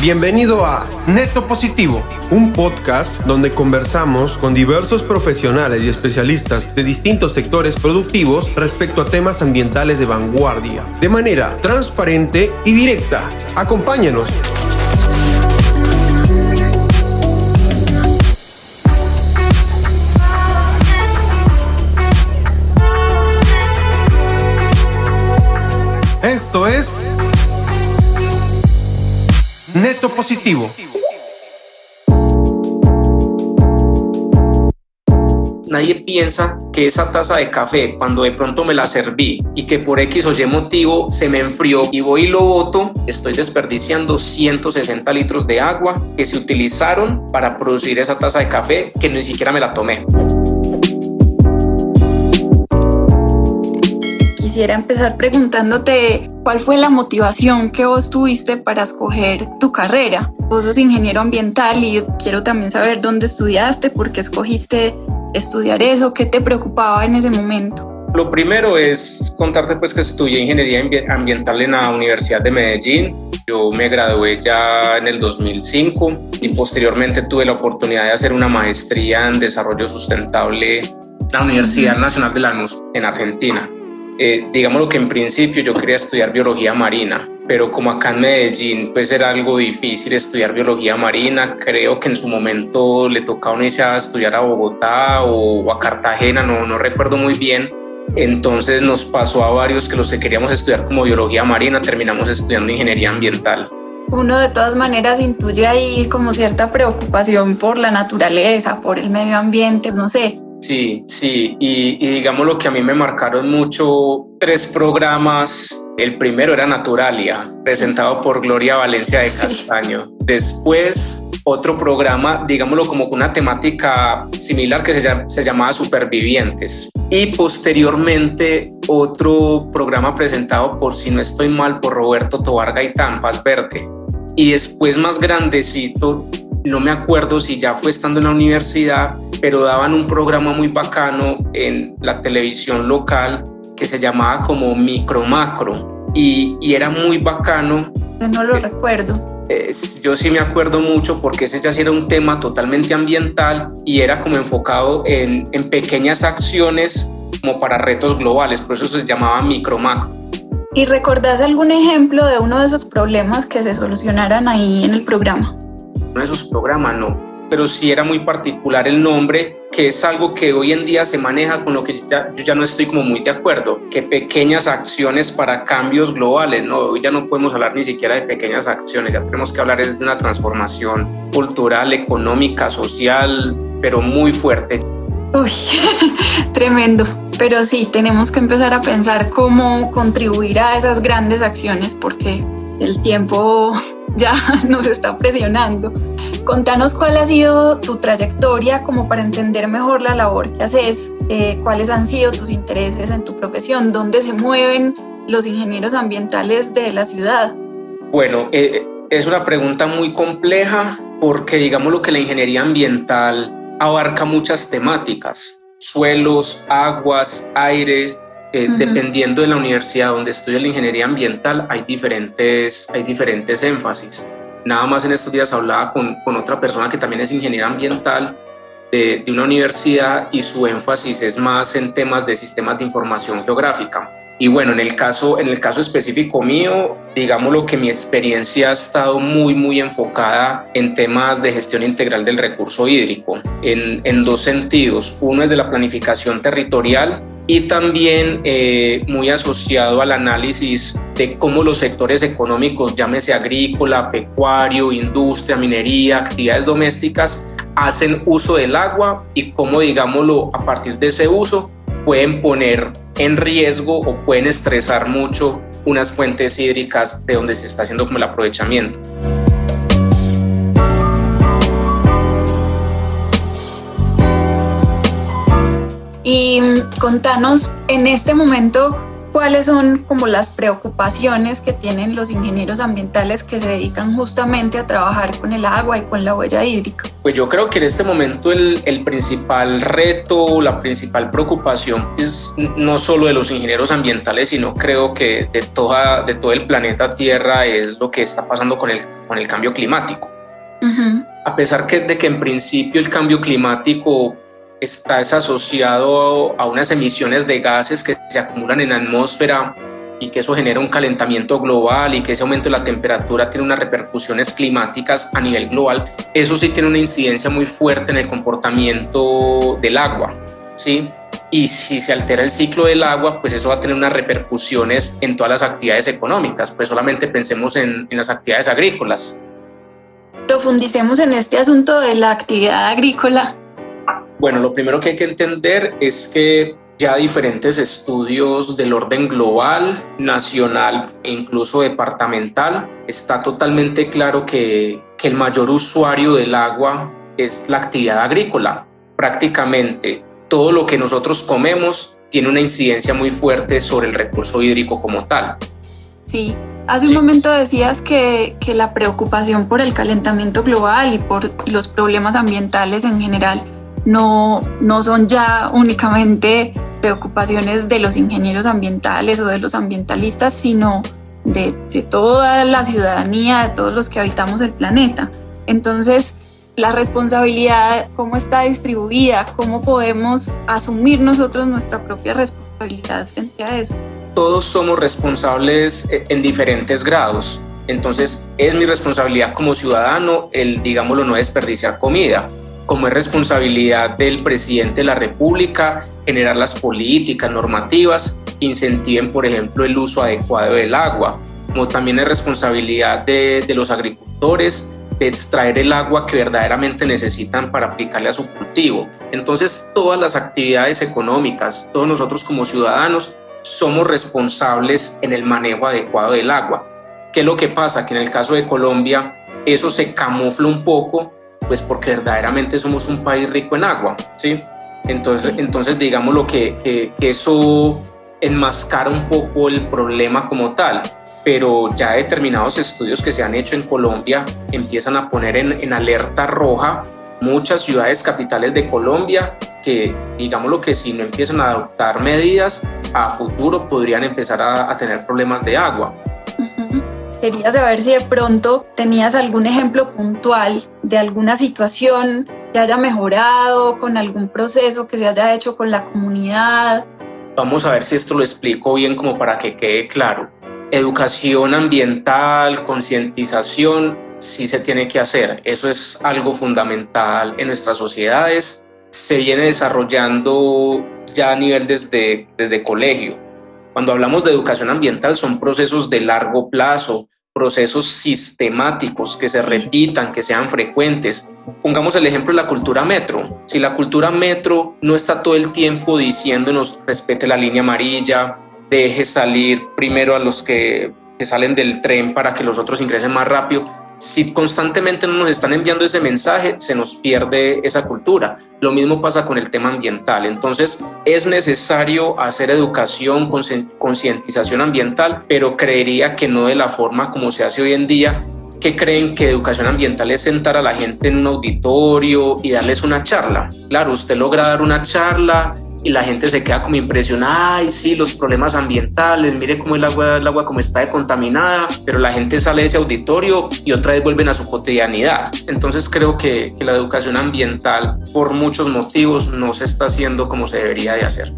Bienvenido a Neto Positivo, un podcast donde conversamos con diversos profesionales y especialistas de distintos sectores productivos respecto a temas ambientales de vanguardia, de manera transparente y directa. Acompáñanos. Esto es Neto Positivo. Nadie piensa que esa taza de café, cuando de pronto me la serví y que por X o Y motivo se me enfrió y voy y lo boto, estoy desperdiciando 160 litros de agua que se utilizaron para producir esa taza de café que ni siquiera me la tomé. Quisiera empezar preguntándote cuál fue la motivación que vos tuviste para escoger tu carrera. Vos sos ingeniero ambiental y quiero también saber dónde estudiaste, por qué escogiste estudiar eso, qué te preocupaba en ese momento. Lo primero es contarte pues que estudié ingeniería ambiental en la Universidad de Medellín. Yo me gradué ya en el 2005 y posteriormente tuve la oportunidad de hacer una maestría en desarrollo sustentable en la Universidad Nacional de Lanús en Argentina. Eh, digamos lo que en principio yo quería estudiar biología marina, pero como acá en Medellín pues era algo difícil estudiar biología marina, creo que en su momento le tocaba a estudiar a Bogotá o, a Cartagena, no, no recuerdo muy bien, entonces nos pasó a varios que los que queríamos estudiar como biología marina terminamos estudiando ingeniería ambiental. Uno de todas maneras intuye ahí como cierta preocupación por la naturaleza, por el medio ambiente, no sé. Sí, sí, y, digamos lo que a mí me marcaron mucho, tres programas. El primero era Naturalia, presentado por Gloria Valencia de Castaño. Después, otro programa, digámoslo como con una temática similar que se, se llamaba Supervivientes. Y posteriormente, otro programa presentado por, si no estoy mal, por Roberto Tobar Gaitán, Paz Verde. Y después, más grandecito, no me acuerdo si ya fue estando en la universidad, pero daban un programa muy bacano en la televisión local que se llamaba como Micro Macro y, era muy bacano. No lo recuerdo. yo sí me acuerdo mucho porque ese ya sí era un tema totalmente ambiental y era como enfocado en, en pequeñas acciones como para retos globales, por eso se llamaba Micro Macro. ¿Y recordás algún ejemplo de uno de esos problemas que se solucionaran ahí en el programa? De esos programas, no, pero sí era muy particular el nombre, que es algo que hoy en día se maneja con lo que ya, yo ya no estoy como muy de acuerdo, que pequeñas acciones para cambios globales, no, hoy ya no podemos hablar ni siquiera de pequeñas acciones, ya tenemos que hablar de una transformación cultural, económica, social, pero muy fuerte. Uy, tremendo. Pero sí, tenemos que empezar a pensar cómo contribuir a esas grandes acciones porque el tiempo ya nos está presionando. Contanos cuál ha sido tu trayectoria como para entender mejor la labor que haces, eh, cuáles han sido tus intereses en tu profesión, dónde se mueven los ingenieros ambientales de la ciudad. Bueno, eh, es una pregunta muy compleja porque digamos lo que la ingeniería ambiental abarca muchas temáticas, suelos, aguas, aires, eh, dependiendo de la universidad donde estudia la ingeniería ambiental, hay diferentes, hay diferentes énfasis. Nada más en estos días hablaba con, con otra persona que también es ingeniera ambiental de, de, una universidad y su énfasis es más en temas de sistemas de información geográfica. Y bueno, en el caso, en el caso específico mío, digamos lo que mi experiencia ha estado muy, muy enfocada en temas de gestión integral del recurso hídrico, en, en dos sentidos. Uno es de la planificación territorial y también eh, muy asociado al análisis de cómo los sectores económicos, llámese agrícola, pecuario, industria, minería, actividades domésticas, hacen uso del agua y cómo, digámoslo, a partir de ese uso pueden poner en riesgo o pueden estresar mucho unas fuentes hídricas de donde se está haciendo como el aprovechamiento. Y contanos en este momento cuáles son como las preocupaciones que tienen los ingenieros ambientales que se dedican justamente a trabajar con el agua y con la huella hídrica. Pues yo creo que en este momento el, el principal reto, la principal preocupación es no solo de los ingenieros ambientales, sino creo que de, toda, de todo el planeta Tierra es lo que está pasando con el, con el cambio climático. A pesar que, de que en principio el cambio climático está asociado a unas emisiones de gases que se acumulan en la atmósfera y que eso genera un calentamiento global y que ese aumento de la temperatura tiene unas repercusiones climáticas a nivel global, eso sí tiene una incidencia muy fuerte en el comportamiento del agua, ¿sí? Y si se altera el ciclo del agua, pues eso va a tener unas repercusiones en todas las actividades económicas, pues solamente pensemos en, en las actividades agrícolas. Profundicemos en este asunto de la actividad agrícola bueno, lo primero que hay que entender es que ya diferentes estudios del orden global, nacional e incluso departamental, está totalmente claro que, que el mayor usuario del agua es la actividad agrícola. Prácticamente todo lo que nosotros comemos tiene una incidencia muy fuerte sobre el recurso hídrico como tal. Sí, hace un momento decías que, que, la preocupación por el calentamiento global y por los problemas ambientales en general no, no son ya únicamente preocupaciones de los ingenieros ambientales o de los ambientalistas, sino de, toda la ciudadanía, de todos los que habitamos el planeta. Entonces, la responsabilidad, cómo está distribuida, cómo podemos asumir nosotros nuestra propia responsabilidad frente a eso. Todos somos responsables eh, en diferentes grados. Entonces, es mi responsabilidad como ciudadano el, digámoslo, no desperdiciar comida como es responsabilidad del presidente de la República generar las políticas normativas que incentiven, por ejemplo, el uso adecuado del agua, como también es responsabilidad de, los agricultores de extraer el agua que verdaderamente necesitan para aplicarle a su cultivo. Entonces, todas las actividades económicas, todos nosotros como ciudadanos, somos responsables en el manejo adecuado del agua. ¿Qué es lo que pasa? Que en el caso de Colombia, eso se camufla un poco pues porque verdaderamente somos un país rico en agua, ¿sí? Entonces, entonces digamos lo que, que, eso enmascara un poco el problema como tal, pero ya determinados estudios que se han hecho en Colombia empiezan a poner en, en alerta roja muchas ciudades capitales de Colombia que, digamos lo que si no empiezan a adoptar medidas, a futuro podrían empezar a, a tener problemas de agua. Quería saber si de pronto tenías algún ejemplo puntual de alguna situación que haya mejorado, con algún proceso que se haya hecho con la comunidad. Vamos a ver si esto lo explico bien como para que quede claro. Educación ambiental, concientización, sí se tiene que hacer. Eso es algo fundamental en nuestras sociedades. Se viene desarrollando ya a nivel desde, desde colegio cuando hablamos de educación ambiental son procesos de largo plazo, procesos sistemáticos que se repitan, que sean frecuentes. Pongamos el ejemplo de la cultura metro. Si la cultura metro no está todo el tiempo diciéndonos respete la línea amarilla, deje salir primero a los que, que salen del tren para que los otros ingresen más rápido, si constantemente no nos están enviando ese mensaje, se nos pierde esa cultura. Lo mismo pasa con el tema ambiental. Entonces, es necesario hacer educación, concientización ambiental, pero creería que no de la forma como se hace hoy en día, que creen que educación ambiental es sentar a la gente en un auditorio y darles una charla. Claro, usted logra dar una charla, y la gente se queda como impresionada, ay, sí, los problemas ambientales, mire cómo el agua, el agua como está contaminada, pero la gente sale de ese auditorio y otra vez vuelven a su cotidianidad. Entonces creo que, que la educación ambiental, por muchos motivos, no se está haciendo como se debería de hacer.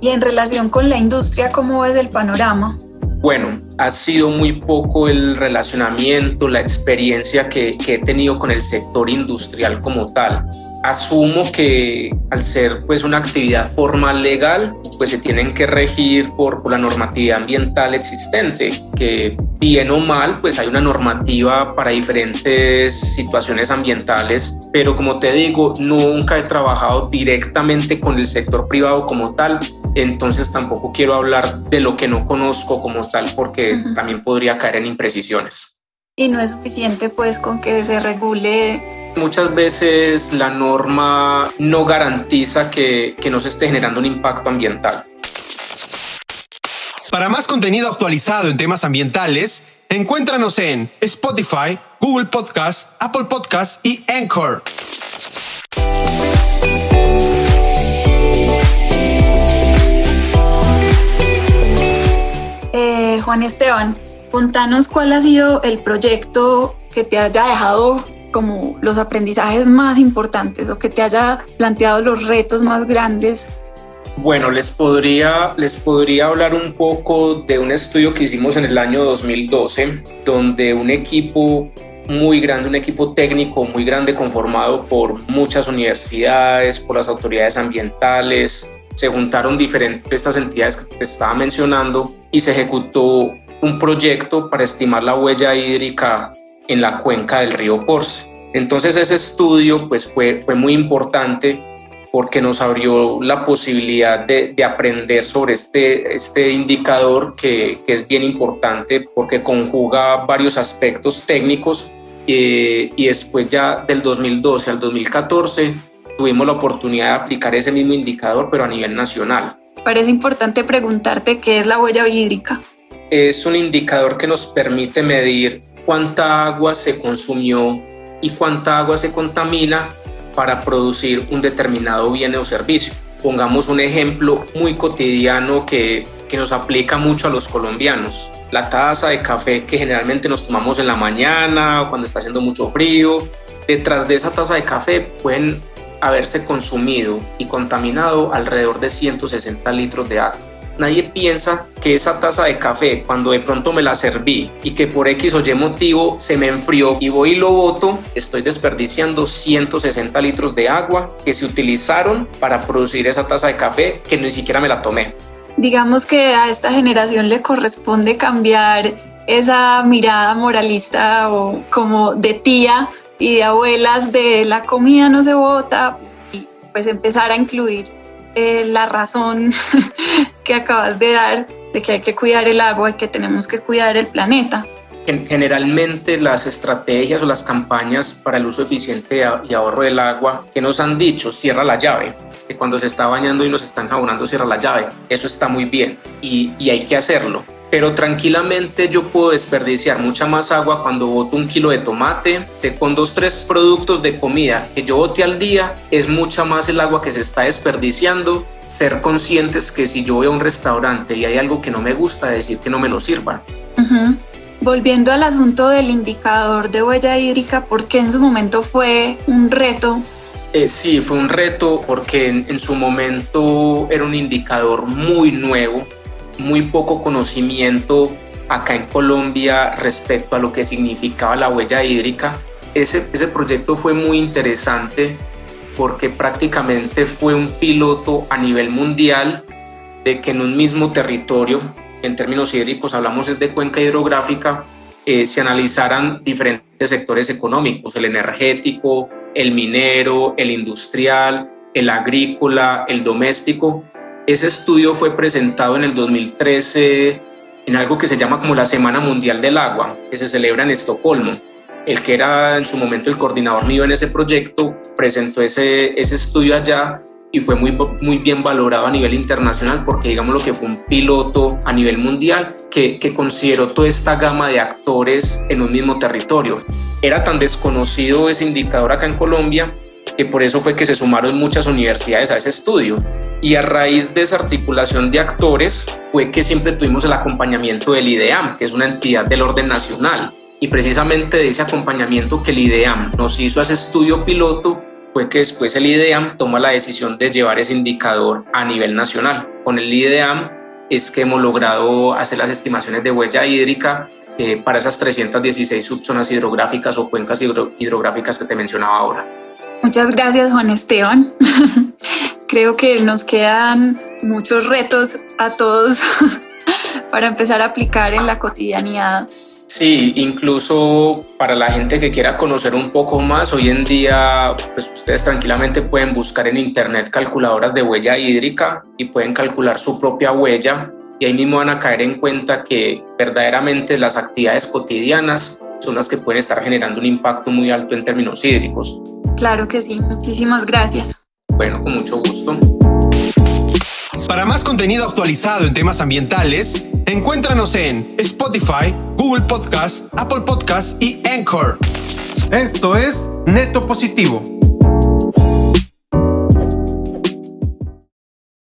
Y en relación con la industria, ¿cómo ves el panorama? Bueno, ha sido muy poco el relacionamiento, la experiencia que, que he tenido con el sector industrial como tal asumo que al ser pues una actividad formal legal, pues se tienen que regir por, la normatividad ambiental existente, que bien o mal, pues hay una normativa para diferentes situaciones ambientales, pero como te digo, nunca he trabajado directamente con el sector privado como tal, entonces tampoco quiero hablar de lo que no conozco como tal, porque también podría caer en imprecisiones. Y no es suficiente pues con que se regule Muchas veces la norma no garantiza que, que no se esté generando un impacto ambiental. Para más contenido actualizado en temas ambientales, encuéntranos en Spotify, Google Podcast, Apple Podcast y Anchor. Eh, Juan Esteban, contanos cuál ha sido el proyecto que te haya dejado como los aprendizajes más importantes o que te haya planteado los retos más grandes bueno, les podría, les podría hablar un poco de un estudio que hicimos en el año 2012, donde un equipo muy grande, un equipo técnico muy grande conformado por muchas universidades, por las autoridades ambientales, se juntaron diferentes estas entidades que te estaba mencionando y se ejecutó un proyecto para estimar la huella hídrica en la cuenca del río Porce. Entonces ese estudio pues fue, fue muy importante porque nos abrió la posibilidad de, aprender sobre este, este indicador que, es bien importante porque conjuga varios aspectos técnicos eh, y después ya del 2012 al 2014 tuvimos la oportunidad de aplicar ese mismo indicador pero a nivel nacional. Parece importante preguntarte qué es la huella hídrica. Es un indicador que nos permite medir cuánta agua se consumió y cuánta agua se contamina para producir un determinado bien o servicio. Pongamos un ejemplo muy cotidiano que, que nos aplica mucho a los colombianos. La taza de café que generalmente nos tomamos en la mañana o cuando está haciendo mucho frío. Detrás de esa taza de café pueden haberse consumido y contaminado alrededor de 160 litros de agua nadie piensa que esa taza de café, cuando de pronto me la serví y que por X o Y motivo se me enfrió y voy y lo boto, estoy desperdiciando 160 litros de agua que se utilizaron para producir esa taza de café que ni siquiera me la tomé. Digamos que a esta generación le corresponde cambiar esa mirada moralista o como de tía y de abuelas de la comida no se bota y pues empezar a incluir eh, la razón que acabas de dar de que hay que cuidar el agua y que tenemos que cuidar el planeta. Generalmente las estrategias o las campañas para el uso eficiente y ahorro del agua que nos han dicho, cierra la llave, que cuando se está bañando y nos están jabonando, cierra la llave. Eso está muy bien y, y hay que hacerlo pero tranquilamente yo puedo desperdiciar mucha más agua cuando boto un kilo de tomate, de con dos, tres productos de comida que yo bote al día, es mucha más el agua que se está desperdiciando. Ser conscientes que si yo voy a un restaurante y hay algo que no me gusta, decir que no me lo sirvan. Volviendo al asunto del indicador de huella hídrica, ¿por qué en su momento fue un reto eh, sí, fue un reto porque en, su momento era un indicador muy nuevo, muy poco conocimiento acá en Colombia respecto a lo que significaba la huella hídrica. Ese, ese proyecto fue muy interesante porque prácticamente fue un piloto a nivel mundial de que en un mismo territorio, en términos hídricos hablamos es de cuenca hidrográfica, eh, se analizaran diferentes sectores económicos, el energético, el minero, el industrial, el agrícola, el doméstico, ese estudio fue presentado en el 2013 en algo que se llama como la Semana Mundial del Agua, que se celebra en Estocolmo. El que era en su momento el coordinador mío en ese proyecto presentó ese, ese estudio allá y fue muy, muy bien valorado a nivel internacional porque digamos lo que fue un piloto a nivel mundial que, que consideró toda esta gama de actores en un mismo territorio. Era tan desconocido ese indicador acá en Colombia que por eso fue que se sumaron muchas universidades a ese estudio. Y a raíz de esa articulación de actores fue que siempre tuvimos el acompañamiento del IDEAM, que es una entidad del orden nacional. Y precisamente de ese acompañamiento que el IDEAM nos hizo a ese estudio piloto fue que después el IDEAM toma la decisión de llevar ese indicador a nivel nacional. Con el IDEAM es que hemos logrado hacer las estimaciones de huella hídrica eh, para esas 316 subzonas hidrográficas o cuencas hidrográficas que te mencionaba ahora. Muchas gracias Juan Esteban. Creo que nos quedan muchos retos a todos para empezar a aplicar en la cotidianidad. Sí, incluso para la gente que quiera conocer un poco más, hoy en día pues ustedes tranquilamente pueden buscar en internet calculadoras de huella hídrica y pueden calcular su propia huella y ahí mismo van a caer en cuenta que verdaderamente las actividades cotidianas son las que pueden estar generando un impacto muy alto en términos hídricos. Claro que sí, muchísimas gracias. Bueno, con mucho gusto. Para más contenido actualizado en temas ambientales, encuéntranos en Spotify, Google Podcast, Apple Podcast y Anchor. Esto es Neto Positivo